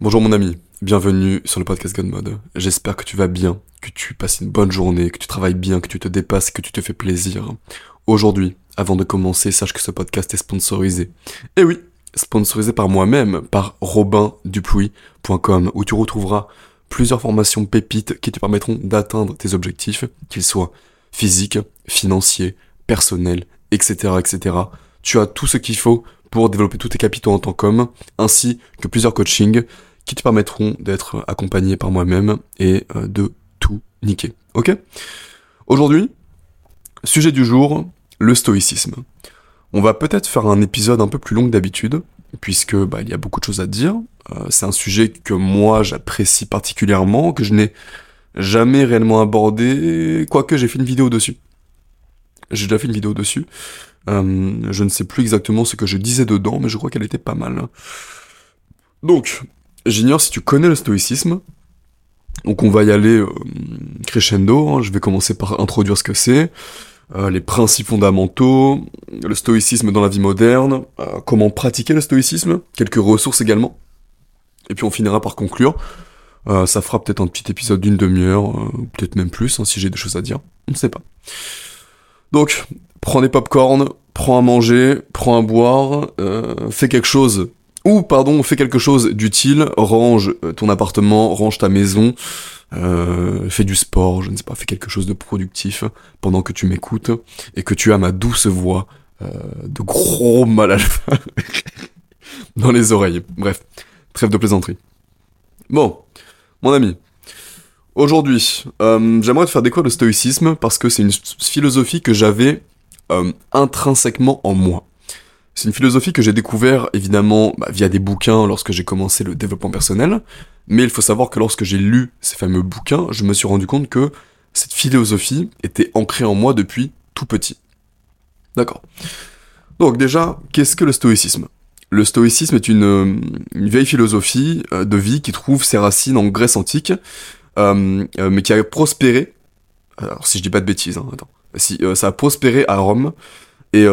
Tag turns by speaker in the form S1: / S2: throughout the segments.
S1: Bonjour mon ami, bienvenue sur le podcast God Mode. J'espère que tu vas bien, que tu passes une bonne journée, que tu travailles bien, que tu te dépasses, que tu te fais plaisir. Aujourd'hui, avant de commencer, sache que ce podcast est sponsorisé. Et oui, sponsorisé par moi-même, par robindupuis.com, où tu retrouveras plusieurs formations pépites qui te permettront d'atteindre tes objectifs, qu'ils soient physiques, financiers, personnels, etc., etc. Tu as tout ce qu'il faut pour développer tous tes capitaux en tant qu'homme, ainsi que plusieurs coachings qui te permettront d'être accompagné par moi-même et euh, de tout niquer. Ok? Aujourd'hui, sujet du jour, le stoïcisme. On va peut-être faire un épisode un peu plus long que d'habitude, puisque bah, il y a beaucoup de choses à dire. Euh, c'est un sujet que moi j'apprécie particulièrement, que je n'ai jamais réellement abordé, quoique j'ai fait une vidéo dessus. J'ai déjà fait une vidéo dessus. Euh, je ne sais plus exactement ce que je disais dedans, mais je crois qu'elle était pas mal. Donc, J'ignore si tu connais le stoïcisme. Donc on va y aller euh, crescendo. Hein. Je vais commencer par introduire ce que c'est, euh, les principes fondamentaux, le stoïcisme dans la vie moderne, comment pratiquer le stoïcisme, quelques ressources également. Et puis on finira par conclure. ça fera peut-être un petit épisode d'une demi-heure, peut-être même plus, hein, si j'ai des choses à dire. On ne sait pas. Donc, prends des pop-corn, prends à manger, prends à boire, fais quelque chose ou, pardon, fais quelque chose d'utile, range euh, ton appartement, range ta maison, euh, fais du sport, je ne sais pas, fais quelque chose de productif pendant que tu m'écoutes et que tu as ma douce voix euh, de gros mal dans les oreilles. Bref, trêve de plaisanterie. Bon, mon ami, aujourd'hui, euh, j'aimerais te faire découvrir le stoïcisme parce que c'est une philosophie que j'avais intrinsèquement en moi. C'est une philosophie que j'ai découvert évidemment bah, via des bouquins lorsque j'ai commencé le développement personnel, mais il faut savoir que lorsque j'ai lu ces fameux bouquins, je me suis rendu compte que cette philosophie était ancrée en moi depuis tout petit. D'accord. Donc déjà, qu'est-ce que le stoïcisme? Le stoïcisme est une, vieille philosophie euh, de vie qui trouve ses racines en Grèce antique, euh, euh, mais qui a prospéré. Alors si je dis pas de bêtises, hein, attends. Si ça a prospéré à Rome et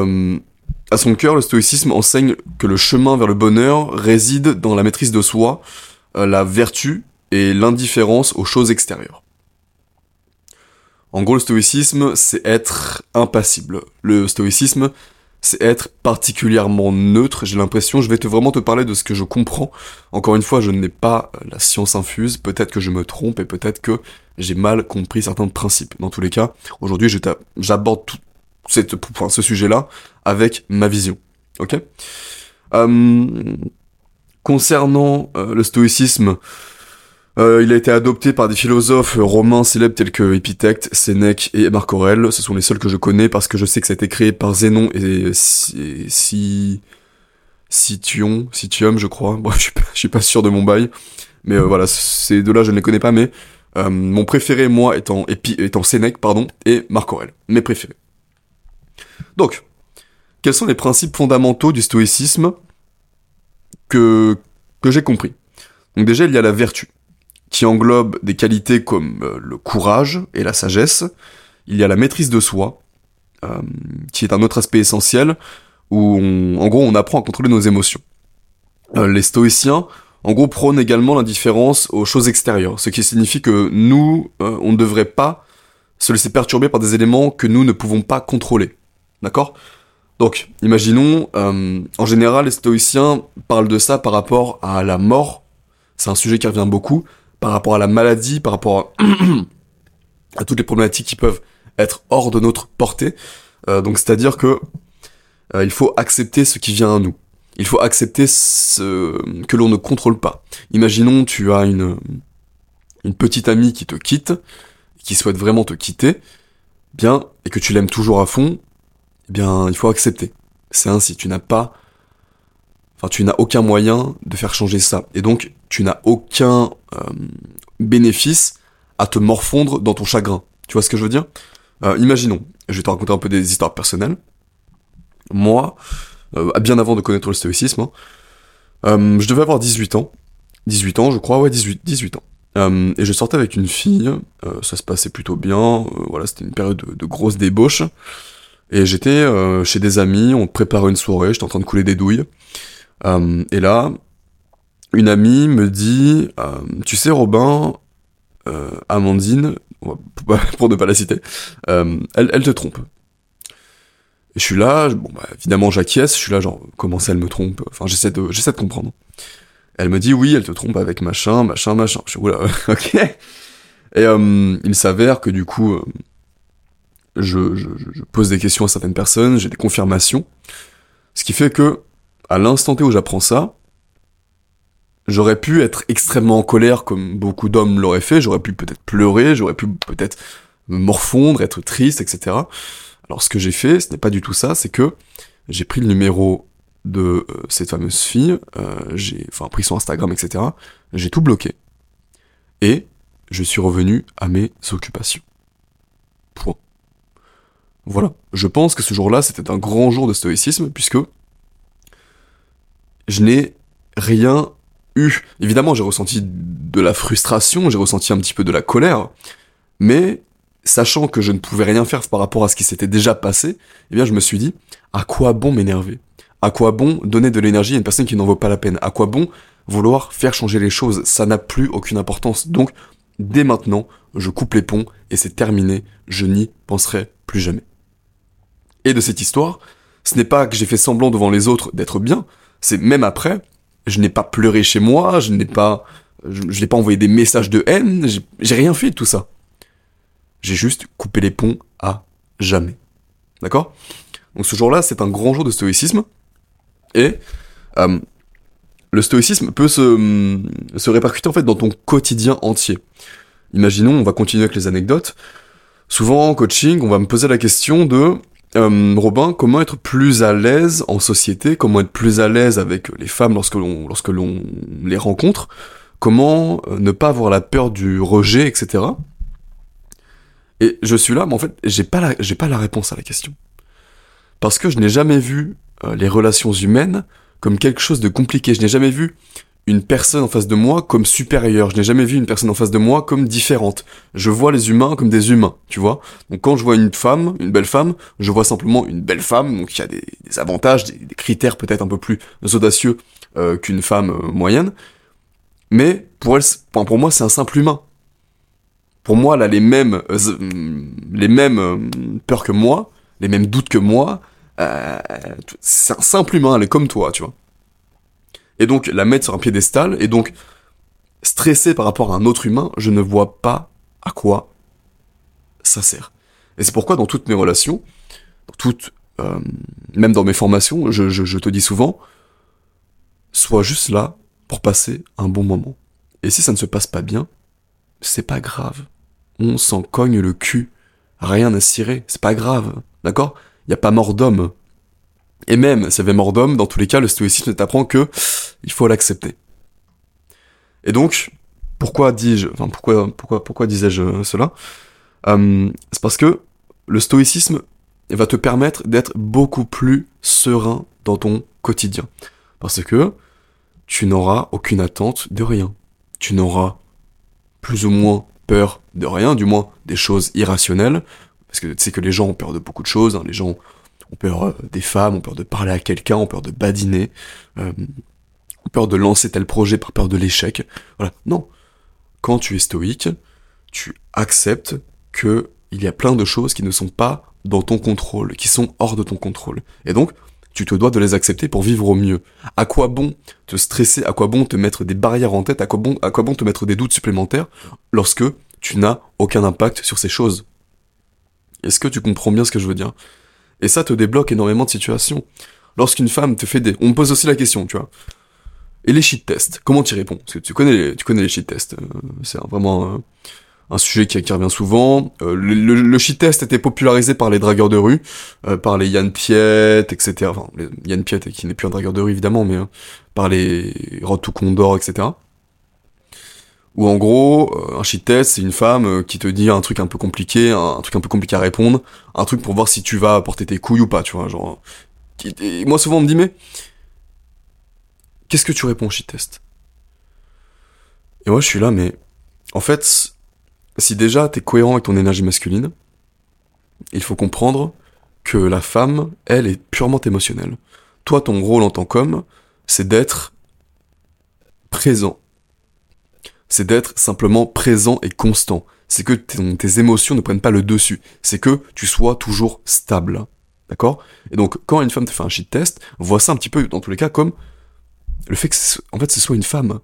S1: à son cœur, le stoïcisme enseigne que le chemin vers le bonheur réside dans la maîtrise de soi, euh, la vertu et l'indifférence aux choses extérieures. En gros, le stoïcisme, c'est être impassible. Le stoïcisme, c'est être particulièrement neutre. J'ai l'impression, je vais vraiment te parler de ce que je comprends. Encore une fois, je n'ai pas euh, la science infuse. Peut-être que je me trompe et peut-être que j'ai mal compris certains principes. Dans tous les cas, aujourd'hui, j'aborde tout, ce sujet-là avec ma vision. Ok? Euh, Concernant euh, le stoïcisme, euh, il a été adopté par des philosophes romains célèbres tels que Épithète, Sénèque et Marc Aurèle. Ce sont les seuls que je connais parce que je sais que ça a été créé par Zénon et si Cithion, Cithium, je crois. Bon, je suis pas, suis pas sûr de mon bail, mais voilà, ces deux-là je ne les connais pas, mais mon préféré moi étant étant Sénèque, pardon, et Marc Aurèle, mes préférés. Donc, quels sont les principes fondamentaux du stoïcisme que, que j'ai compris? Donc déjà, il y a la vertu, qui englobe des qualités comme euh, le courage et la sagesse. Il y a la maîtrise de soi, euh, qui est un autre aspect essentiel, où en gros on apprend à contrôler nos émotions. Euh, les stoïciens, en gros, prônent également l'indifférence aux choses extérieures, ce qui signifie que nous, on ne devrait pas se laisser perturber par des éléments que nous ne pouvons pas contrôler. D'accord? Donc, imaginons, en général, les stoïciens parlent de ça par rapport à la mort. C'est un sujet qui revient beaucoup. Par rapport à la maladie, par rapport à, toutes les problématiques qui peuvent être hors de notre portée. Euh, donc, c'est-à-dire que euh, il faut accepter ce qui vient à nous. Il faut accepter ce que l'on ne contrôle pas. Imaginons, tu as une, une petite amie qui te quitte, qui souhaite vraiment te quitter, bien, et que tu l'aimes toujours à fond, eh bien, il faut accepter. C'est ainsi. Tu n'as pas, enfin, tu n'as aucun moyen de faire changer ça. Et donc, tu n'as aucun euh, bénéfice à te morfondre dans ton chagrin. Tu vois ce que je veux dire? Euh, Imaginons, je vais te raconter un peu des histoires personnelles. Moi, euh, bien avant de connaître le stoïcisme, hein, je devais avoir 18 ans. 18 ans, je crois, ouais, 18, 18 ans. et je sortais avec une fille, ça se passait plutôt bien, voilà, c'était une période de, grosse débauche. Et j'étais chez des amis, on préparait une soirée, j'étais en train de couler des douilles. Euh, et là, une amie me dit, euh, tu sais Robin, euh, Amandine, pour ne pas la citer, elle, te trompe. Et je suis là, bon bah évidemment j'acquiesce, je suis là genre comment ça elle me trompe, enfin j'essaie de j'essaie de comprendre. Elle me dit oui, elle te trompe avec machin, machin, machin. Je suis ok. Et il s'avère que du coup, je, je, je, pose des questions à certaines personnes, j'ai des confirmations, ce qui fait que à l'instant T où j'apprends ça, j'aurais pu être extrêmement en colère comme beaucoup d'hommes l'auraient fait, j'aurais pu peut-être pleurer, j'aurais pu peut-être me morfondre, être triste, etc. Alors ce que j'ai fait, ce n'est pas du tout ça, c'est que j'ai pris le numéro de euh, cette fameuse fille, euh, j'ai enfin pris son Instagram, etc. J'ai tout bloqué. Et je suis revenu à mes occupations. Point. Voilà. Je pense que ce jour-là, c'était un grand jour de stoïcisme, puisque je n'ai rien eu. Évidemment, j'ai ressenti de la frustration, j'ai ressenti un petit peu de la colère, mais sachant que je ne pouvais rien faire par rapport à ce qui s'était déjà passé, eh bien, je me suis dit, à quoi bon m'énerver? À quoi bon donner de l'énergie à une personne qui n'en vaut pas la peine? À quoi bon vouloir faire changer les choses? Ça n'a plus aucune importance. Donc, dès maintenant, je coupe les ponts et c'est terminé. Je n'y penserai plus jamais. Et de cette histoire, ce n'est pas que j'ai fait semblant devant les autres d'être bien, c'est même après, je n'ai pas pleuré chez moi, je n'ai pas, je, n'ai pas envoyé des messages de haine, j'ai rien fait de tout ça. J'ai juste coupé les ponts à jamais. D'accord? Donc ce jour-là, c'est un grand jour de stoïcisme. Et euh, le stoïcisme peut se, se répercuter en fait dans ton quotidien entier. Imaginons, on va continuer avec les anecdotes. Souvent en coaching, on va me poser la question de euh, Robin, comment être plus à l'aise en société, comment être plus à l'aise avec les femmes lorsque l'on lorsque l'on les rencontre, comment euh, ne pas avoir la peur du rejet, etc. Et je suis là, mais en fait, j'ai pas la, j'ai pas la réponse à la question. Parce que je n'ai jamais vu euh, les relations humaines comme quelque chose de compliqué. Je n'ai jamais vu une personne en face de moi comme supérieure. Je n'ai jamais vu une personne en face de moi comme différente. Je vois les humains comme des humains, tu vois. Donc quand je vois une femme, une belle femme, je vois simplement une belle femme, donc il y a des, avantages, des, critères peut-être un peu plus audacieux euh, qu'une femme euh, moyenne. Mais pour elle, pour moi, c'est un simple humain. Pour moi, elle a les mêmes, euh, les mêmes peurs que moi, les mêmes doutes que moi. c'est un simple humain, elle est comme toi, tu vois et donc la mettre sur un piédestal, et donc stressé par rapport à un autre humain, je ne vois pas à quoi ça sert. Et c'est pourquoi dans toutes mes relations, dans toutes, euh, même dans mes formations, je, je te dis souvent, sois juste là pour passer un bon moment. Et si ça ne se passe pas bien, c'est pas grave. On s'en cogne le cul. Rien à cirer, c'est pas grave. D'accord? Y a pas mort d'homme. Et même, s'il y avait mort d'homme, dans tous les cas, le stoïcisme t'apprend que il faut l'accepter. Et donc, pourquoi dis-je, enfin pourquoi, pourquoi, pourquoi disais-je cela? Euh, C'est parce que le stoïcisme va te permettre d'être beaucoup plus serein dans ton quotidien. Parce que tu n'auras aucune attente de rien. Tu n'auras plus ou moins peur de rien, du moins des choses irrationnelles. Parce que tu sais que les gens ont peur de beaucoup de choses, hein. les gens ont peur euh, des femmes, ont peur de parler à quelqu'un, ont peur de badiner, euh, ont peur de lancer tel projet par peur de l'échec. Voilà. Non. Quand tu es stoïque, tu acceptes que il y a plein de choses qui ne sont pas dans ton contrôle, qui sont hors de ton contrôle. Et donc, tu te dois de les accepter pour vivre au mieux. À quoi bon te stresser, à quoi bon te mettre des barrières en tête, à quoi bon, à quoi bon te mettre des doutes supplémentaires lorsque tu n'as aucun impact sur ces choses? Est-ce que tu comprends bien ce que je veux dire? Et ça te débloque énormément de situations. Lorsqu'une femme te fait des... On me pose aussi la question, tu vois. Et les shit tests, comment tu réponds? Parce que tu connais les, tu connais les shit tests. Euh, c'est vraiment euh, un sujet qui, revient souvent. Euh, le, le, shit test était popularisé par les dragueurs de rue, par les Yann Piet, etc. Enfin, Yann Piet, qui n'est plus un dragueur de rue évidemment, mais par les Rod to Condor, etc. Ou en gros, euh, un shit test, c'est une femme euh, qui te dit un truc un peu compliqué, un, truc un peu compliqué à répondre, un truc pour voir si tu vas porter tes couilles ou pas, tu vois, genre. moi souvent on me dit mais qu'est-ce que tu réponds au shit test? Et moi je suis là mais en fait, si déjà t'es cohérent avec ton énergie masculine, il faut comprendre que la femme, elle, est purement émotionnelle. Toi, ton rôle en tant qu'homme, c'est d'être présent. C'est d'être simplement présent et constant. C'est que tes émotions ne prennent pas le dessus. C'est que tu sois toujours stable. D'accord? Et donc, quand une femme te fait un shit test, vois ça un petit peu, dans tous les cas, comme le fait que, en fait, ce soit une femme.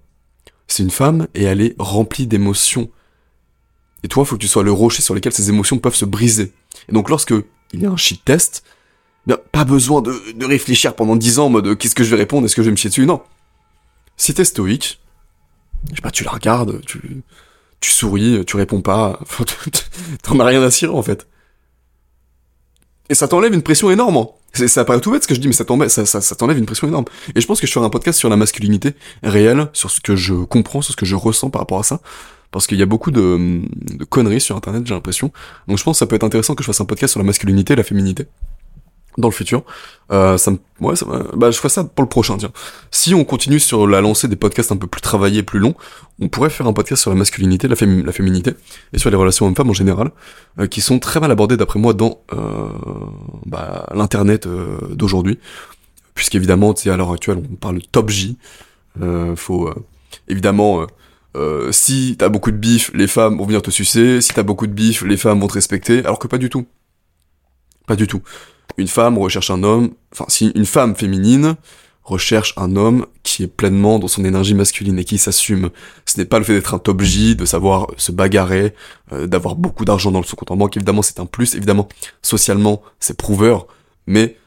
S1: C'est une femme et elle est remplie d'émotions. Et toi, il faut que tu sois le rocher sur lequel ces émotions peuvent se briser. Et donc, lorsque il y a un shit test, bien, pas besoin de, réfléchir pendant dix ans en mode qu'est-ce que je vais répondre, est-ce que je vais me chier dessus? Non. Si t'es stoïque, je sais pas, tu la regardes, tu, souris, tu réponds pas, t'en as rien à cirer en fait. Et ça t'enlève une pression énorme. Hein. Ça paraît tout bête ce que je dis, mais ça t'enlève, ça, ça, une pression énorme. Et je pense que je ferai un podcast sur la masculinité réelle, sur ce que je comprends, sur ce que je ressens par rapport à ça. Parce qu'il y a beaucoup de, de conneries sur internet, j'ai l'impression. Donc je pense que ça peut être intéressant que je fasse un podcast sur la masculinité et la féminité dans le futur. Euh, ça me, ouais, ça bah, je ferai ça pour le prochain, tiens. Si on continue sur la lancée des podcasts un peu plus travaillés, plus longs, on pourrait faire un podcast sur la masculinité, la, féminité, et sur les relations hommes-femmes en général, euh, qui sont très mal abordées d'après moi dans euh, bah, l'internet euh, d'aujourd'hui. Puisqu'évidemment, tu sais, à l'heure actuelle, on parle top J. Euh, faut évidemment euh, si t'as beaucoup de bif, les femmes vont venir te sucer. Si t'as beaucoup de bif, les femmes vont te respecter. Alors que pas du tout. Pas du tout une femme recherche un homme, enfin si une femme féminine recherche un homme qui est pleinement dans son énergie masculine et qui s'assume. Ce n'est pas le fait d'être un top J, de savoir se bagarrer, euh, d'avoir beaucoup d'argent dans son compte en banque, évidemment c'est un plus, évidemment socialement c'est prouveur, mais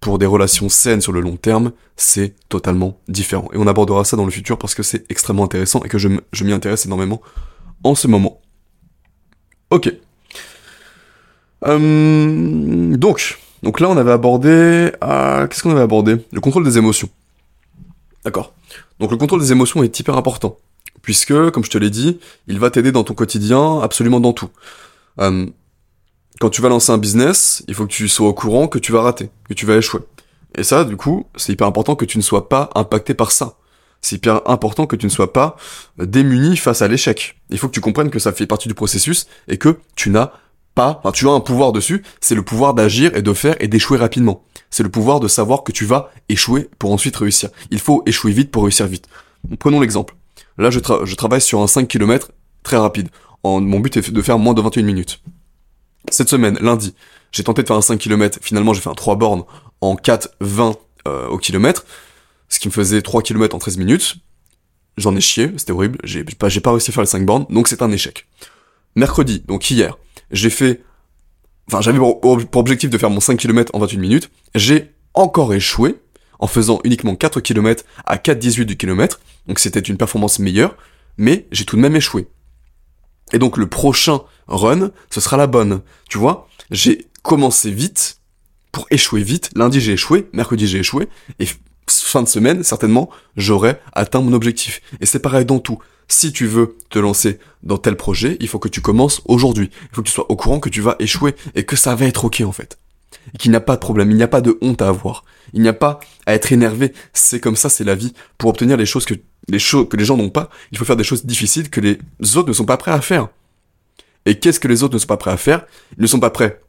S1: pour des relations saines sur le long terme, c'est totalement différent. Et on abordera ça dans le futur parce que c'est extrêmement intéressant et que je m'y intéresse énormément en ce moment. Ok. Euh, donc, donc là, on avait abordé... Euh, Qu'est-ce qu'on avait abordé? Le contrôle des émotions. D'accord. Donc le contrôle des émotions est hyper important. Puisque, comme je te l'ai dit, il va t'aider dans ton quotidien, absolument dans tout. Euh, quand tu vas lancer un business, il faut que tu sois au courant que tu vas rater, que tu vas échouer. Et ça, du coup, c'est hyper important que tu ne sois pas impacté par ça. C'est hyper important que tu ne sois pas démuni face à l'échec. Il faut que tu comprennes que ça fait partie du processus et que tu n'as pas, enfin tu as un pouvoir dessus, c'est le pouvoir d'agir et de faire et d'échouer rapidement. C'est le pouvoir de savoir que tu vas échouer pour ensuite réussir. Il faut échouer vite pour réussir vite. Prenons l'exemple. Là, je, travaille sur un 5 km très rapide. Mon but est de faire moins de 21 minutes. Cette semaine, lundi, j'ai tenté de faire un 5 km. Finalement, j'ai fait un 3 bornes en 4,20 euh, au kilomètre. Ce qui me faisait 3 km en 13 minutes. J'en ai chié, c'était horrible. J'ai pas, pas réussi à faire les 5 bornes, donc c'est un échec. Mercredi, donc hier, j'ai fait, enfin j'avais pour, objectif de faire mon 5 km en 28 minutes, j'ai encore échoué en faisant uniquement 4 km à 4,18 du kilomètre, donc c'était une performance meilleure, mais j'ai tout de même échoué. Et donc le prochain run, ce sera la bonne. Tu vois, j'ai commencé vite pour échouer vite. Lundi j'ai échoué, mercredi j'ai échoué, et fin de semaine, certainement, j'aurai atteint mon objectif. Et c'est pareil dans tout si tu veux te lancer dans tel projet, il faut que tu commences aujourd'hui. Il faut que tu sois au courant que tu vas échouer et que ça va être ok en fait. Et qu'il n'y a pas de problème, il n'y a pas de honte à avoir. Il n'y a pas à être énervé. C'est comme ça, c'est la vie. Pour obtenir les choses que les gens n'ont pas, il faut faire des choses difficiles que les autres ne sont pas prêts à faire. Et qu'est-ce que les autres ne sont pas prêts à faire? Ils ne sont pas prêts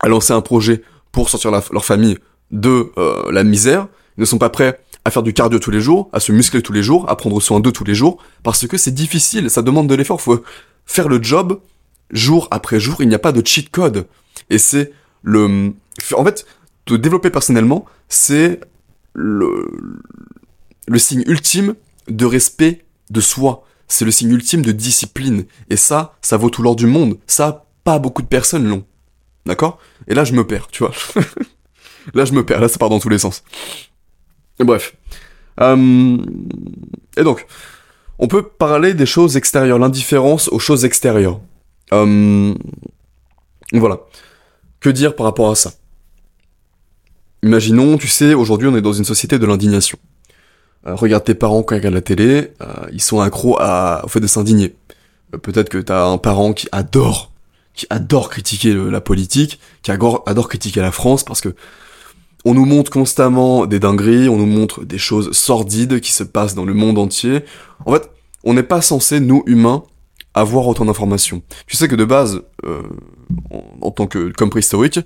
S1: à lancer un projet pour sortir leur famille de euh, la misère. Ne sont pas prêts à faire du cardio tous les jours, à se muscler tous les jours, à prendre soin d'eux tous les jours, parce que c'est difficile, ça demande de l'effort, faut faire le job jour après jour, il n'y a pas de cheat code. Et c'est le... En fait, te développer personnellement, c'est le... le signe ultime de respect de soi. C'est le signe ultime de discipline. Et ça, ça vaut tout l'or du monde. Ça, pas beaucoup de personnes l'ont. D'accord? Et là, je me perds, tu vois. là, je me perds. Là, ça part dans tous les sens. Bref. Euh, et donc, on peut parler des choses extérieures, l'indifférence aux choses extérieures. Euh, voilà. Que dire par rapport à ça? Imaginons, tu sais, aujourd'hui on est dans une société de l'indignation. Euh, regarde tes parents quand ils regardent la télé, ils sont accros à, au fait de s'indigner. Peut-être que t'as un parent qui adore, qui adore critiquer la politique, qui adore critiquer la France parce que on nous montre constamment des dingueries, on nous montre des choses sordides qui se passent dans le monde entier. En fait, on n'est pas censé, nous, humains, avoir autant d'informations. Tu sais que de base, euh, en, tant que comme préhistorique,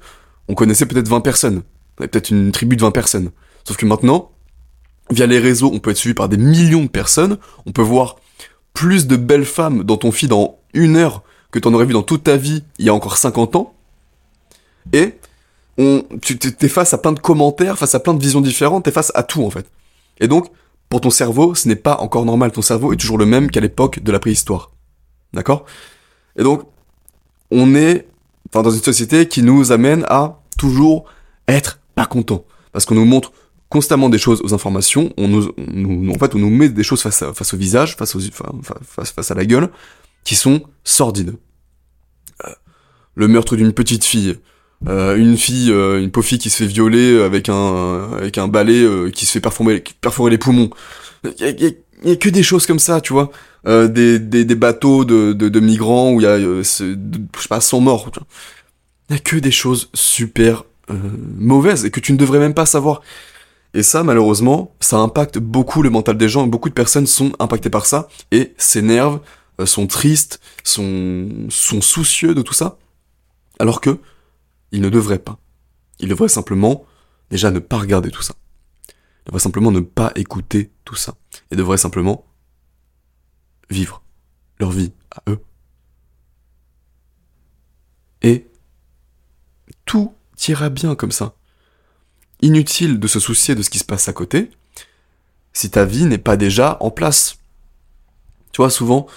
S1: on connaissait peut-être 20 personnes. On avait peut-être une tribu de 20 personnes. Sauf que maintenant, via les réseaux, on peut être suivi par des millions de personnes, on peut voir plus de belles femmes dans ton feed dans une heure que t'en aurais vu dans toute ta vie il y a encore 50 ans, et on, tu t'es face à plein de commentaires, face à plein de visions différentes, t'es face à tout en fait. Et donc, pour ton cerveau, ce n'est pas encore normal, ton cerveau est toujours le même qu'à l'époque de la préhistoire. D'accord? Et donc, on est enfin, dans une société qui nous amène à toujours être pas content. Parce qu'on nous montre constamment des choses aux informations, on nous, nous, en fait, on nous met des choses face, à, face au visage, face, aux, face, face à la gueule, qui sont sordides. Euh, le meurtre d'une petite fille, euh, une fille, euh, une pauvre fille qui se fait violer avec un avec un balai euh, qui se fait perforer, les poumons. Il y a, que des choses comme ça, tu vois. des, des, des bateaux de, de, de migrants où il y a, je sais pas, 100 morts. Il y a que des choses super mauvaises et que tu ne devrais même pas savoir. Et ça, malheureusement, ça impacte beaucoup le mental des gens. Beaucoup de personnes sont impactées par ça et s'énervent, sont tristes, sont, sont soucieux de tout ça. Alors que il ne devrait pas. Il devrait simplement déjà ne pas regarder tout ça. Il devrait simplement ne pas écouter tout ça. Il devrait simplement vivre leur vie à eux. Et tout ira bien comme ça. Inutile de se soucier de ce qui se passe à côté si ta vie n'est pas déjà en place. Tu vois, souvent,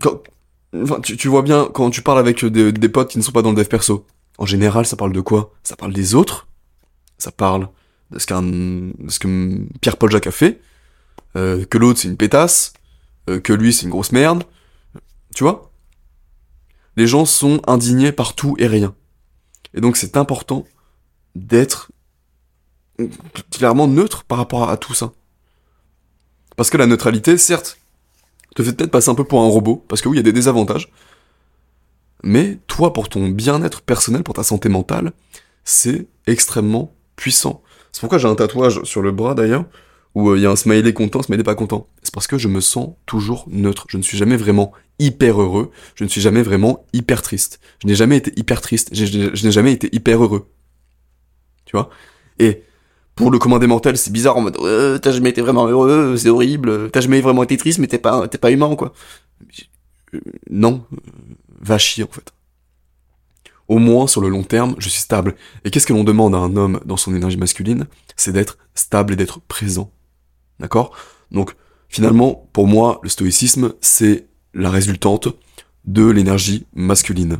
S1: quand, tu, vois bien quand tu parles avec des potes qui ne sont pas dans le dev perso, en général, ça parle de quoi? Ça parle des autres, ça parle de ce, qu'un, ce que Pierre-Paul Jacques a fait, euh, que l'autre c'est une pétasse, euh, que lui c'est une grosse merde, tu vois? Les gens sont indignés par tout et rien. Et donc c'est important d'être clairement neutre par rapport à tout ça. Parce que la neutralité, certes, te fait peut-être passer un peu pour un robot, parce que oui, il y a des désavantages, mais toi, pour ton bien-être personnel, pour ta santé mentale, c'est extrêmement puissant. C'est pourquoi j'ai un tatouage sur le bras d'ailleurs, où euh, il y a un smiley content, smiley pas content. C'est parce que je me sens toujours neutre. Je ne suis jamais vraiment hyper heureux. Je ne suis jamais vraiment hyper triste. Je n'ai jamais été hyper triste. Je, n'ai jamais été hyper heureux. Tu vois? Et pour le commun des c'est bizarre en mode euh, t'as jamais été vraiment heureux, c'est horrible. T'as jamais vraiment été triste, mais t'es pas t'es pas humain quoi. Euh, non, va chier en fait. Au moins, sur le long terme, je suis stable. Et qu'est-ce que l'on demande à un homme dans son énergie masculine? C'est d'être stable et d'être présent. D'accord? Donc, finalement, pour moi, le stoïcisme, c'est la résultante de l'énergie masculine,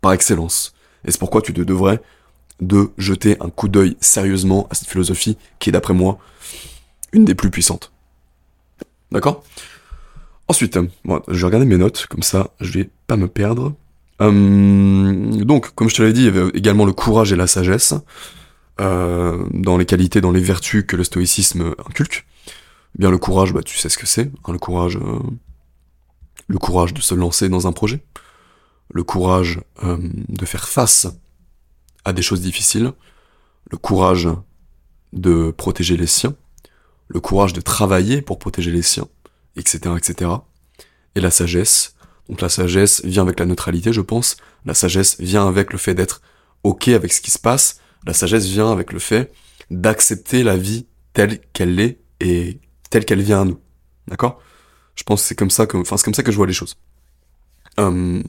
S1: par excellence. Et c'est pourquoi tu te devrais de jeter un coup d'œil sérieusement à cette philosophie qui est, d'après moi, une des plus puissantes. D'accord? Ensuite, moi, je vais regarder mes notes, comme ça je vais pas me perdre. Euh, donc, comme je te l'avais dit, il y avait également le courage et la sagesse, euh, dans les qualités, dans les vertus que le stoïcisme inculque. Bien, le courage, bah, tu sais ce que c'est, hein, le courage, euh, le courage de se lancer dans un projet, le courage de faire face à des choses difficiles, le courage de protéger les siens, le courage de travailler pour protéger les siens, etc., etc. Et la sagesse. Donc la sagesse vient avec la neutralité, je pense. La sagesse vient avec le fait d'être ok avec ce qui se passe. La sagesse vient avec le fait d'accepter la vie telle qu'elle est et telle qu'elle vient à nous. D'accord? Je pense que c'est comme ça que, enfin c'est comme ça que je vois les choses. Euh,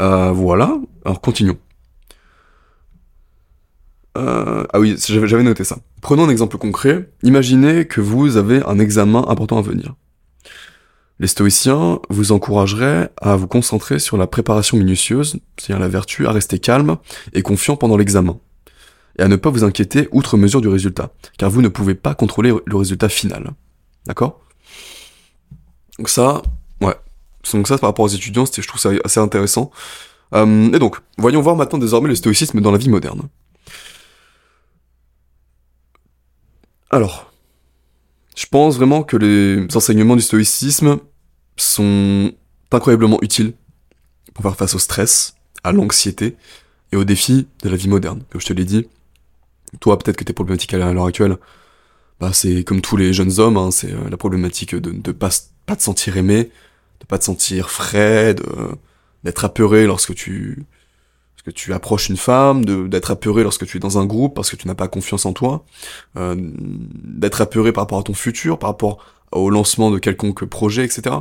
S1: euh, voilà. Alors continuons. Euh, ah oui, j'avais noté ça. Prenons un exemple concret. Imaginez que vous avez un examen important à venir. Les stoïciens vous encourageraient à vous concentrer sur la préparation minutieuse, c'est-à-dire la vertu à rester calme et confiant pendant l'examen, et à ne pas vous inquiéter outre mesure du résultat, car vous ne pouvez pas contrôler le résultat final. D'accord? Donc ça, ouais. Donc ça, par rapport aux étudiants, je trouve ça assez intéressant. Euh, et donc, voyons voir maintenant désormais le stoïcisme dans la vie moderne. Alors, je pense vraiment que les enseignements du stoïcisme sont incroyablement utiles pour faire face au stress, à l'anxiété et aux défis de la vie moderne. Comme je te l'ai dit, toi peut-être que tes problématiques à l'heure actuelle, bah c'est comme tous les jeunes hommes, hein, c'est euh, la problématique de ne pas, te sentir aimé, de pas te sentir frais, d'être apeuré lorsque tu que tu approches une femme, d'être apeuré lorsque tu es dans un groupe parce que tu n'as pas confiance en toi, euh, d'être apeuré par rapport à ton futur, par rapport au lancement de quelconque projet, etc.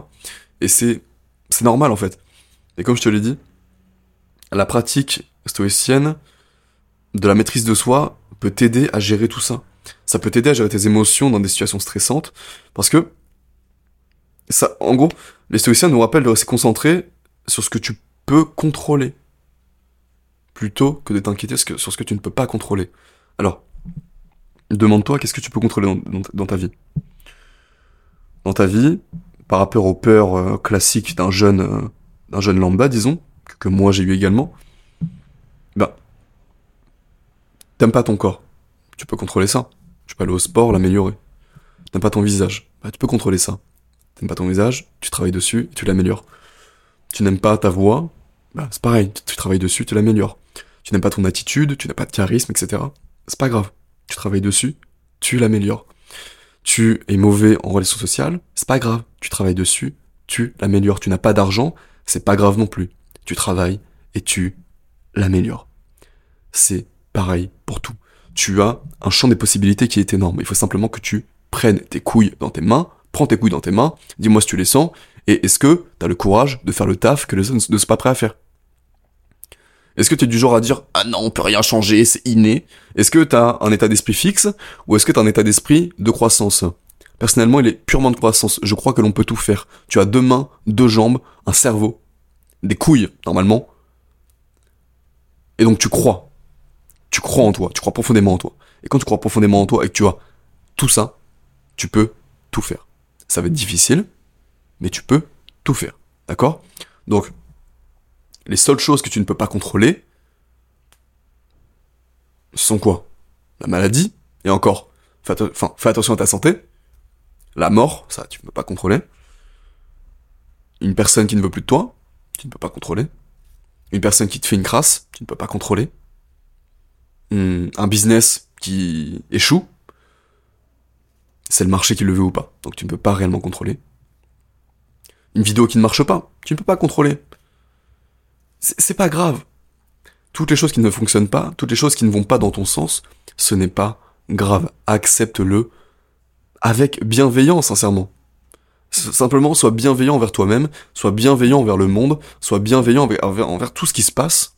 S1: Et c'est c'est normal en fait. Et comme je te l'ai dit, la pratique stoïcienne de la maîtrise de soi peut t'aider à gérer tout ça. Ça peut t'aider à gérer tes émotions dans des situations stressantes, parce que ça, en gros, les stoïciens nous rappellent de rester concentrés sur ce que tu peux contrôler plutôt que de t'inquiéter sur ce que tu ne peux pas contrôler. Alors, demande-toi qu'est-ce que tu peux contrôler dans, ta vie? Dans ta vie, par rapport aux peurs euh, classiques d'un jeune, euh, jeune lambda, disons, que, moi j'ai eu également, ben, t'aimes pas ton corps, tu peux contrôler ça. Tu peux aller au sport, l'améliorer. T'aimes pas ton visage, bah, tu peux contrôler ça. T'aimes pas ton visage, tu travailles dessus tu l'améliores. Tu n'aimes pas ta voix, bah, c'est pareil, tu travailles dessus, tu l'améliores. Tu n'aimes pas ton attitude, tu n'as pas de charisme, etc. C'est pas grave. Tu travailles dessus, tu l'améliores. Tu es mauvais en relations sociales, c'est pas grave. Tu travailles dessus, tu l'améliores. Tu n'as pas d'argent, c'est pas grave non plus. Tu travailles et tu l'améliores. C'est pareil pour tout. Tu as un champ des possibilités qui est énorme. Il faut simplement que tu prennes tes couilles dans tes mains, prends tes couilles dans tes mains, dis-moi si tu les sens, et est-ce que tu as le courage de faire le taf que les autres ne sont pas prêts à faire? Est-ce que tu es du genre à dire ah non, on peut rien changer, c'est inné Est-ce que tu as un état d'esprit fixe ou est-ce que tu as un état d'esprit de croissance? Personnellement, il est purement de croissance. Je crois que l'on peut tout faire. Tu as deux mains, deux jambes, un cerveau, des couilles normalement. Et donc tu crois. Tu crois en toi, tu crois profondément en toi. Et quand tu crois profondément en toi et que tu as tout ça, tu peux tout faire. Ça va être difficile, mais tu peux tout faire. D'accord? Donc, les seules choses que tu ne peux pas contrôler sont quoi? La maladie, et encore, fais, fais attention à ta santé. La mort, ça, tu ne peux pas contrôler. Une personne qui ne veut plus de toi, tu ne peux pas contrôler. Une personne qui te fait une crasse, tu ne peux pas contrôler. Hmm, un business qui échoue, c'est le marché qui le veut ou pas. Donc tu ne peux pas réellement contrôler une vidéo qui ne marche pas. Tu ne peux pas contrôler. C'est pas grave. Toutes les choses qui ne fonctionnent pas, toutes les choses qui ne vont pas dans ton sens, ce n'est pas grave. Accepte-le avec bienveillance, sincèrement. Simplement, sois bienveillant envers toi-même, sois bienveillant envers le monde, sois bienveillant envers, envers tout ce qui se passe,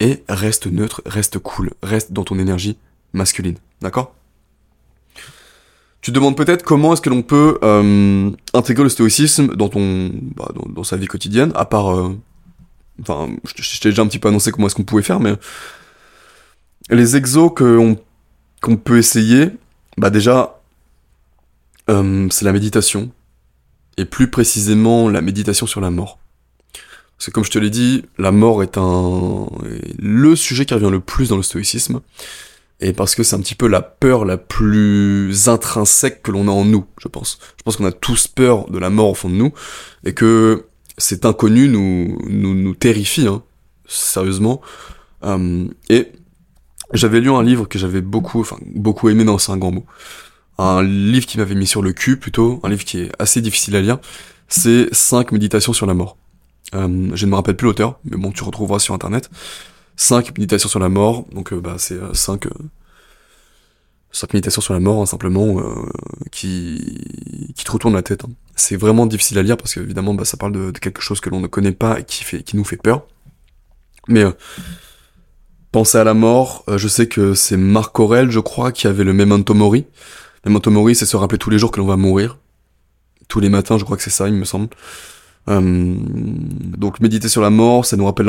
S1: et reste neutre, reste cool, reste dans ton énergie masculine. D'accord? Tu te demandes peut-être comment est-ce que l'on peut euh, intégrer le stoïcisme dans ton, bah, dans, sa vie quotidienne, à part, euh, enfin, je, t'ai déjà un petit peu annoncé comment est-ce qu'on pouvait faire, mais les exos qu'on qu'on peut essayer, bah déjà, euh, c'est la méditation, et plus précisément la méditation sur la mort. Parce que comme je te l'ai dit, la mort est un est le sujet qui revient le plus dans le stoïcisme et parce que c'est un petit peu la peur la plus intrinsèque que l'on a en nous, je pense. Je pense qu'on a tous peur de la mort au fond de nous, et que cet inconnu nous, nous, nous terrifie, hein, sérieusement. Euh, et j'avais lu un livre que j'avais beaucoup, enfin beaucoup aimé, non c'est un grand mot, un livre qui m'avait mis sur le cul plutôt, un livre qui est assez difficile à lire, c'est 5 méditations sur la mort. Euh, je ne me rappelle plus l'auteur, mais bon, tu retrouveras sur internet. 5 méditations sur la mort, donc euh, bah, c'est 5 euh, euh méditations sur la mort, hein, simplement, euh, qui, qui te retourne la tête. Hein. C'est vraiment difficile à lire parce qu'évidemment, bah, ça parle de, quelque chose que l'on ne connaît pas et qui, fait, qui nous fait peur. Mais penser à la mort, je sais que c'est Marc Aurel, je crois, qui avait le Memento Mori. Memento Mori, c'est se rappeler tous les jours que l'on va mourir. Tous les matins, je crois que c'est ça, il me semble. donc méditer sur la mort, ça nous rappelle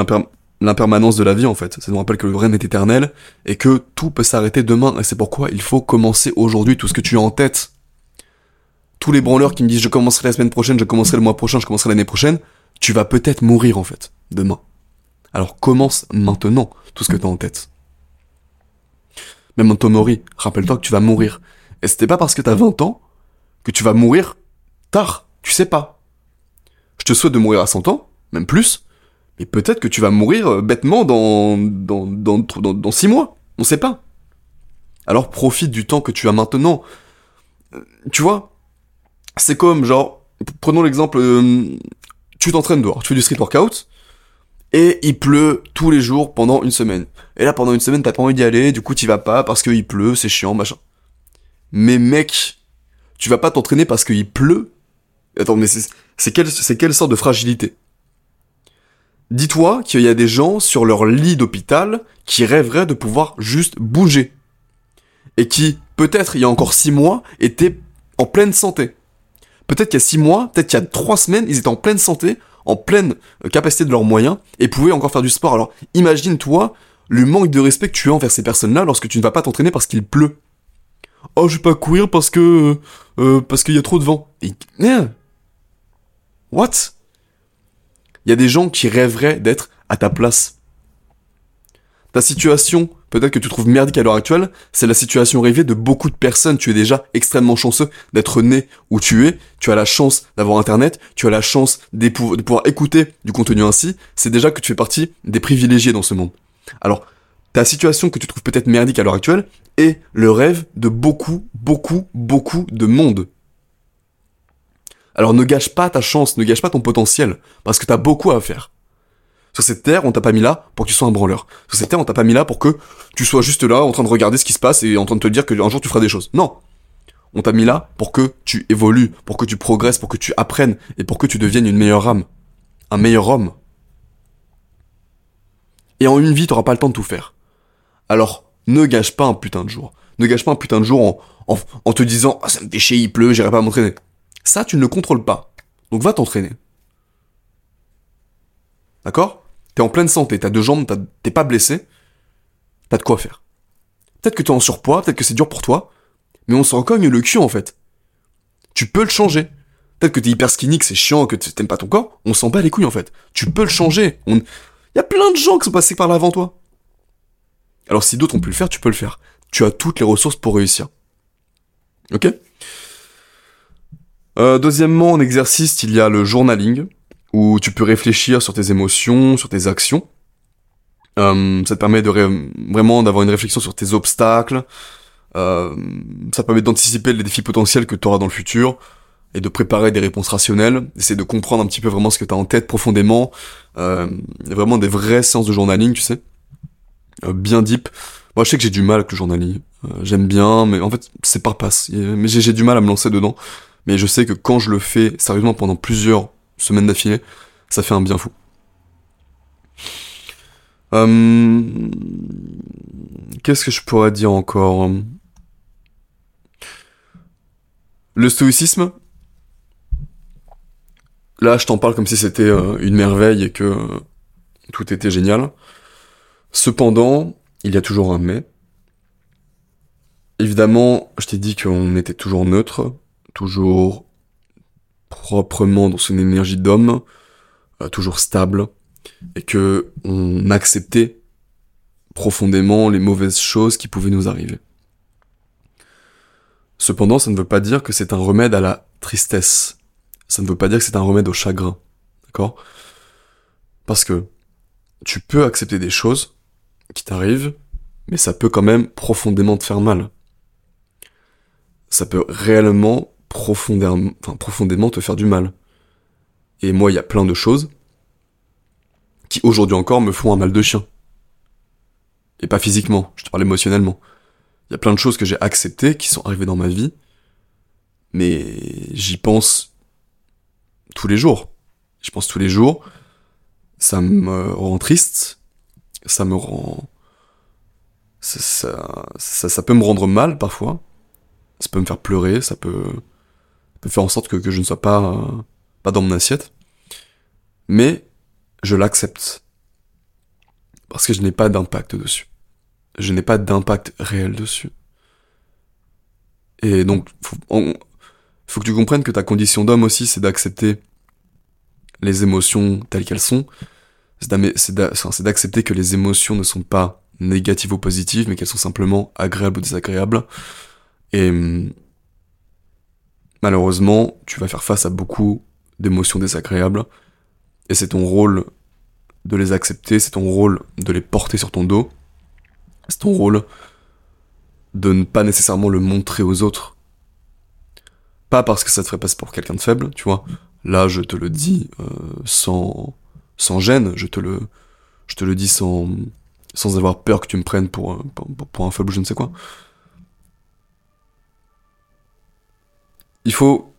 S1: l'impermanence de la vie en fait. Ça nous rappelle que le rien est éternel et que tout peut s'arrêter demain et c'est pourquoi il faut commencer aujourd'hui tout ce que tu as en tête. Tous les branleurs qui me disent je commencerai la semaine prochaine, je commencerai le mois prochain, je commencerai l'année prochaine, tu vas peut-être mourir en fait, demain. Alors commence maintenant tout ce que tu as en tête. Même en Tomori, rappelle-toi que tu vas mourir. Et c'était pas parce que t'as 20 ans que tu vas mourir tard, tu sais pas. Je te souhaite de mourir à 100 ans, même plus, mais peut-être que tu vas mourir euh, bêtement dans, dans, dans, dans, six mois. On sait pas. Alors profite du temps que tu as maintenant. Euh, tu vois, c'est comme genre, prenons l'exemple, euh, tu t'entraînes dehors, tu fais du street workout, et il pleut tous les jours pendant une semaine. Et là, pendant une semaine, t'as pas envie d'y aller, du coup, t'y vas pas parce qu'il pleut, c'est chiant, machin. Mais mec, tu vas pas t'entraîner parce qu'il pleut? Attends, mais c'est quelle, c'est quelle sorte de fragilité? Dis-toi qu'il y a des gens sur leur lit d'hôpital qui rêveraient de pouvoir juste bouger. Et qui, peut-être il y a encore six mois, étaient en pleine santé. Peut-être qu'il y a six mois, peut-être qu'il y a trois semaines, ils étaient en pleine santé, en pleine euh, capacité de leurs moyens et pouvaient encore faire du sport. Alors imagine-toi le manque de respect que tu as envers ces personnes-là lorsque tu ne vas pas t'entraîner parce qu'il pleut. Oh, je vais pas courir parce que euh, euh parce qu'il y a trop de vent. Et, What? Il y a des gens qui rêveraient d'être à ta place. Ta situation peut-être que tu trouves merdique à l'heure actuelle, c'est la situation rêvée de beaucoup de personnes. Tu es déjà extrêmement chanceux d'être né où tu es. Tu as la chance d'avoir internet. Tu as la chance de pouvoir écouter du contenu ainsi. C'est déjà que tu fais partie des privilégiés dans ce monde. Alors, ta situation que tu trouves peut-être merdique à l'heure actuelle est le rêve de beaucoup, beaucoup, beaucoup de monde. Alors ne gâche pas ta chance, ne gâche pas ton potentiel, parce que t'as beaucoup à faire. Sur cette terre, on t'a pas mis là pour que tu sois un branleur. Sur cette terre, on t'a pas mis là pour que tu sois juste là en train de regarder ce qui se passe et en train de te dire qu'un jour tu feras des choses. Non. On t'a mis là pour que tu évolues, pour que tu progresses, pour que tu apprennes et pour que tu deviennes une meilleure âme. Un meilleur homme. Et en une vie, t'auras pas le temps de tout faire. Alors, ne gâche pas un putain de jour. Ne gâche pas un putain de jour en, en, te disant, ah, ça me déchire, il pleut, j'irai pas m'entraîner. Ça, tu ne le contrôles pas. Donc va t'entraîner. D'accord? T'es en pleine santé, t'as deux jambes, t'es pas blessé, t'as de quoi faire. Peut-être que t'es en surpoids, peut-être que c'est dur pour toi, mais on s'en cogne le cul en fait. Tu peux le changer. Peut-être que t'es hyper skinny, que c'est chiant, que t'aimes pas ton corps, on s'en bat les couilles en fait. Tu peux le changer. On... Y a plein de gens qui sont passés par là avant toi. Alors si d'autres ont pu le faire, tu peux le faire. Tu as toutes les ressources pour réussir. Ok? Euh, Deuxièmement, en exercice, il y a le journaling où tu peux réfléchir sur tes émotions, sur tes actions. Euh, ça te permet de vraiment d'avoir une réflexion sur tes obstacles. Euh, ça permet d'anticiper les défis potentiels que tu auras dans le futur et de préparer des réponses rationnelles, essayer de comprendre un petit peu vraiment ce que tu as en tête profondément. Euh, vraiment des vraies séances de journaling, tu sais. Euh, bien deep. Moi, je sais que j'ai du mal avec le journaling. Euh, j'aime bien, mais en fait, c'est par passe. Mais j'ai du mal à me lancer dedans. Mais je sais que quand je le fais sérieusement pendant plusieurs semaine d'affilée, ça fait un bien fou. Euh, qu'est-ce que je pourrais dire encore? Le stoïcisme? Là, je t'en parle comme si c'était euh, une merveille et que tout était génial. Cependant, il y a toujours un mais. Évidemment, je t'ai dit qu'on était toujours neutre, toujours proprement dans son énergie d'homme, euh, toujours stable, et que on acceptait profondément les mauvaises choses qui pouvaient nous arriver. Cependant, ça ne veut pas dire que c'est un remède à la tristesse. Ça ne veut pas dire que c'est un remède au chagrin. D'accord? Parce que tu peux accepter des choses qui t'arrivent, mais ça peut quand même profondément te faire mal. Ça peut réellement profondément, te faire du mal. Et moi, il y a plein de choses qui aujourd'hui encore me font un mal de chien. Et pas physiquement, je te parle émotionnellement. Il y a plein de choses que j'ai acceptées, qui sont arrivées dans ma vie, mais j'y pense tous les jours. Je pense tous les jours. Ça me rend triste, ça me rend... Ça, ça peut me rendre mal parfois, ça peut me faire pleurer, ça peut faire en sorte que, je ne sois pas, euh, pas dans mon assiette. Mais je l'accepte. Parce que je n'ai pas d'impact dessus. Je n'ai pas d'impact réel dessus. Et donc, faut, faut que tu comprennes que ta condition d'homme aussi, c'est d'accepter les émotions telles qu'elles sont. C'est d'accepter que les émotions ne sont pas négatives ou positives, mais qu'elles sont simplement agréables ou désagréables. Et hum, malheureusement, tu vas faire face à beaucoup d'émotions désagréables, et c'est ton rôle de les accepter, c'est ton rôle de les porter sur ton dos, c'est ton rôle de ne pas nécessairement le montrer aux autres. Pas parce que ça te ferait passer pour quelqu'un de faible, tu vois. Là, je te le dis euh, sans, gêne, je te le, Je te le dis sans, sans avoir peur que tu me prennes pour un faible ou je ne sais quoi. Il faut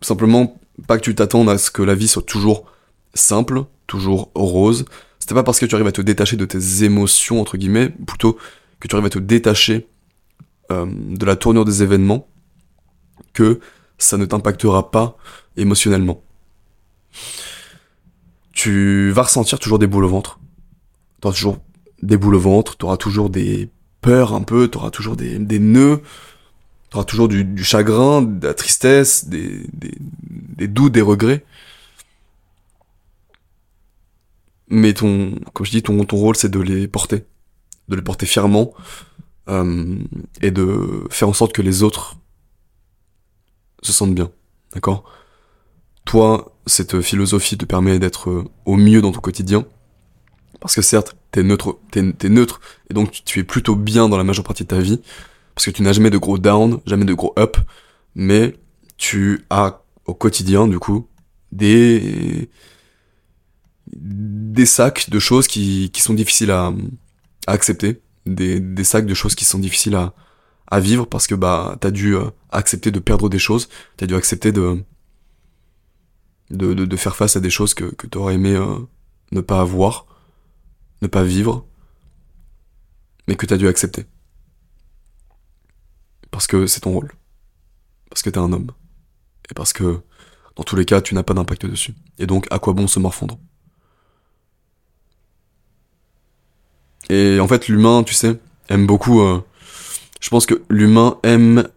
S1: simplement pas que tu t'attendes à ce que la vie soit toujours simple, toujours rose. C'est pas parce que tu arrives à te détacher de tes émotions, entre guillemets, plutôt que tu arrives à te détacher euh, de la tournure des événements, que ça ne t'impactera pas émotionnellement. Tu vas ressentir toujours des boules au ventre. Tu auras toujours des boules au ventre, tu auras toujours des peurs un peu, tu auras toujours des nœuds, tu auras toujours du, chagrin, de la tristesse, des, des, doutes, des regrets. Mais ton, comme je dis, ton, ton rôle c'est de les porter, de les porter fièrement, euh, et de faire en sorte que les autres se sentent bien. D'accord? Toi, cette philosophie te permet d'être au mieux dans ton quotidien. Parce que certes, t'es neutre, t'es, neutre, et donc tu es plutôt bien dans la majeure partie de ta vie, parce que tu n'as jamais de gros down, jamais de gros up, mais tu as au quotidien, du coup, des, des sacs de choses qui, qui sont difficiles à, à accepter, des, des sacs de choses qui sont difficiles à, à vivre parce que bah t'as dû euh, accepter de perdre des choses, t'as dû accepter de de, de, faire face à des choses que, que t'aurais aimé euh, ne pas avoir, ne pas vivre, mais que t'as dû accepter. Parce que c'est ton rôle. Parce que t'es un homme. Et parce que, dans tous les cas, tu n'as pas d'impact dessus. Et donc, à quoi bon se morfondre? Et en fait, l'humain, tu sais, aime beaucoup euh, je pense que l'humain aime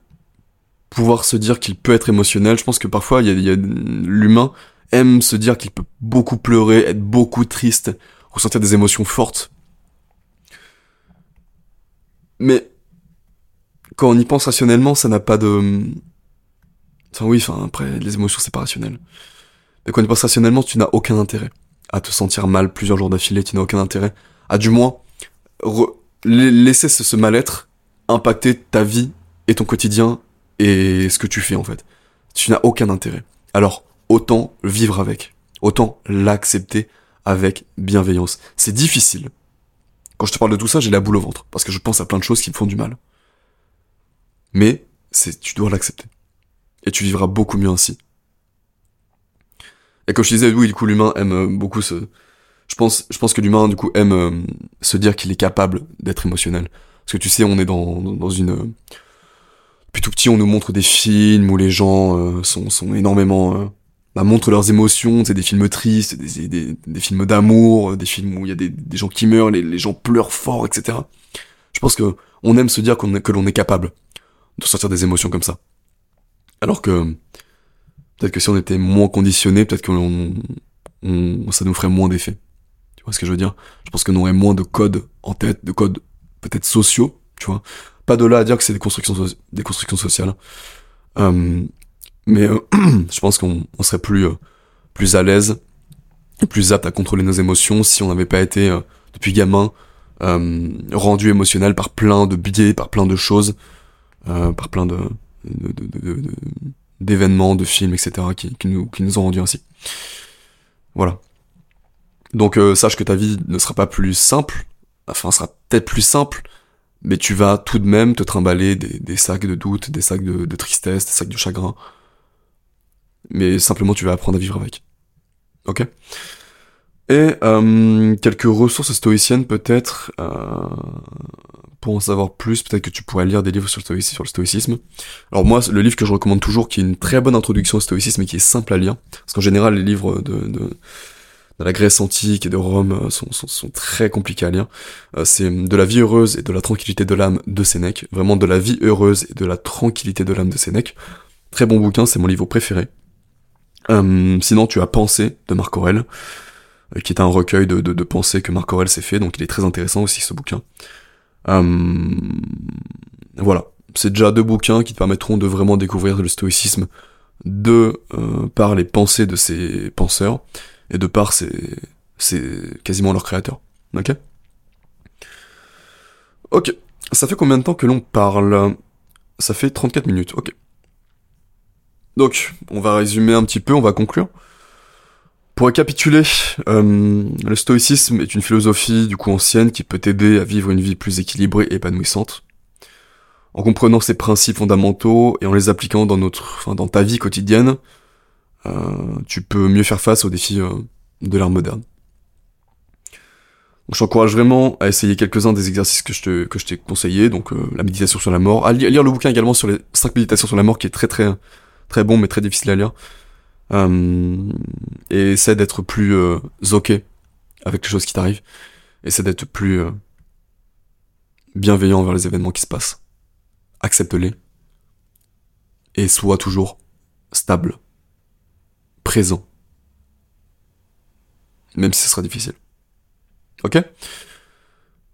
S1: pouvoir se dire qu'il peut être émotionnel. Je pense que parfois, il y a, l'humain aime se dire qu'il peut beaucoup pleurer, être beaucoup triste, ressentir des émotions fortes. Mais quand on y pense rationnellement, ça n'a pas de... Enfin oui, enfin après, les émotions, c'est pas rationnel. Mais quand on y pense rationnellement, tu n'as aucun intérêt à te sentir mal plusieurs jours d'affilée, tu n'as aucun intérêt à du moins laisser ce mal-être impacter ta vie et ton quotidien et ce que tu fais en fait. Tu n'as aucun intérêt. Alors, autant vivre avec. Autant l'accepter avec bienveillance. C'est difficile. Quand je te parle de tout ça, j'ai la boule au ventre. Parce que je pense à plein de choses qui me font du mal. Mais, c'est, tu dois l'accepter. Et tu vivras beaucoup mieux ainsi. Et comme je disais, oui, du coup, l'humain aime euh, beaucoup ce, je pense, je pense que l'humain, du coup, aime euh, se dire qu'il est capable d'être émotionnel. Parce que tu sais, on est dans, dans une... Depuis tout petit, on nous montre des films où les gens euh, sont, sont énormément... Euh, bah, montrent leurs émotions, c'est des films tristes, des, des, des films d'amour, des films où il y a des, des gens qui meurent, les, les, gens pleurent fort, etc. Je pense que on aime se dire qu'on que l'on est capable de sortir des émotions comme ça. Alors que peut-être que si on était moins conditionné, peut-être que ça nous ferait moins d'effet. Tu vois ce que je veux dire? Je pense qu'on aurait moins de codes en tête, de codes peut-être sociaux, tu vois. Pas de là à dire que c'est des constructions, des constructions sociales. Euh, mais euh, je pense qu'on serait plus, euh, plus à l'aise, plus apte à contrôler nos émotions si on n'avait pas été, depuis gamin, rendu émotionnel par plein de biais, par plein de choses, par plein de, d'événements, de, films, etc., qui, nous, qui nous ont rendu ainsi. Voilà. Donc sache que ta vie ne sera pas plus simple, enfin, sera peut-être plus simple, mais tu vas tout de même te trimballer des, sacs de doute, des sacs de, tristesse, des sacs de chagrin. Mais simplement, tu vas apprendre à vivre avec. Ok? Et euh, quelques ressources stoïciennes peut-être. Euh, pour en savoir plus, peut-être que tu pourrais lire des livres sur le, stoïcisme. Alors moi, le livre que je recommande toujours, qui est une très bonne introduction au stoïcisme et qui est simple à lire, parce qu'en général, les livres de, la Grèce antique et de Rome euh, sont, très compliqués à lire. Euh, c'est de la vie heureuse et de la tranquillité de l'âme de Sénèque. Vraiment de la vie heureuse et de la tranquillité de l'âme de Sénèque. Très bon bouquin, c'est mon livre préféré. Euh, sinon, tu as Pensée de Marc Aurel, qui est un recueil de, de, de pensées que Marc Aurel s'est fait, donc il est très intéressant aussi ce bouquin. Voilà, c'est déjà deux bouquins qui te permettront de vraiment découvrir le stoïcisme de par les pensées de ces penseurs et de part c'est c'est quasiment leur créateur. Ok? Ok. Ça fait combien de temps que l'on parle? Ça fait 34 minutes, ok. Donc, on va résumer un petit peu, on va conclure. Pour récapituler, euh, le stoïcisme est une philosophie du coup ancienne qui peut t'aider à vivre une vie plus équilibrée et épanouissante. En comprenant ces principes fondamentaux et en les appliquant dans notre, enfin, dans ta vie quotidienne, euh, tu peux mieux faire face aux défis euh, de l'art moderne. Donc, je t'encourage vraiment à essayer quelques-uns des exercices que je te, que je t'ai conseillé, donc la méditation sur la mort, à lire, le bouquin également sur les 5 méditations sur la mort qui est très très très bon mais très difficile à lire. Et essaie d'être plus ok avec les choses qui t'arrivent. Essaie d'être plus bienveillant envers les événements qui se passent. Accepte-les. Et sois toujours stable présent. Même si ce sera difficile. Ok?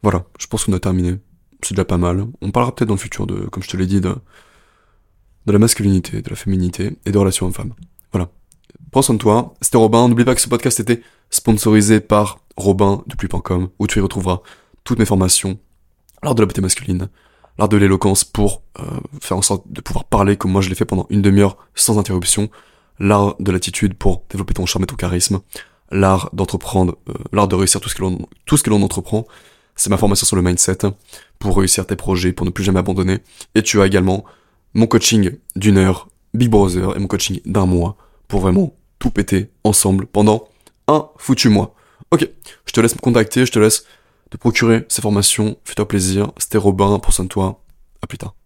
S1: Voilà, je pense qu'on a terminé. C'est déjà pas mal. On parlera peut-être dans le futur de, comme je te l'ai dit, de, de la masculinité, de la féminité et de relations hommes-femmes. Prends soin de toi. C'était Robin. N'oublie pas que ce podcast était sponsorisé par Robin Plus.com où tu y retrouveras toutes mes formations, l'art de la beauté masculine, l'art de l'éloquence pour euh, faire en sorte de pouvoir parler comme moi je l'ai fait pendant une demi-heure sans interruption, l'art de l'attitude pour développer ton charme et ton charisme, l'art d'entreprendre, euh, l'art de réussir tout ce que l'on tout ce que l'on entreprend. C'est ma formation sur le mindset pour réussir tes projets, pour ne plus jamais abandonner. Et tu as également mon coaching d'une heure, Big Brother, et mon coaching d'un mois pour vraiment tout péter ensemble pendant un foutu mois. Ok, je te laisse me contacter, je te laisse te procurer ces formations. Fais-toi plaisir. C'était Robin, pour soin de toi. À plus tard.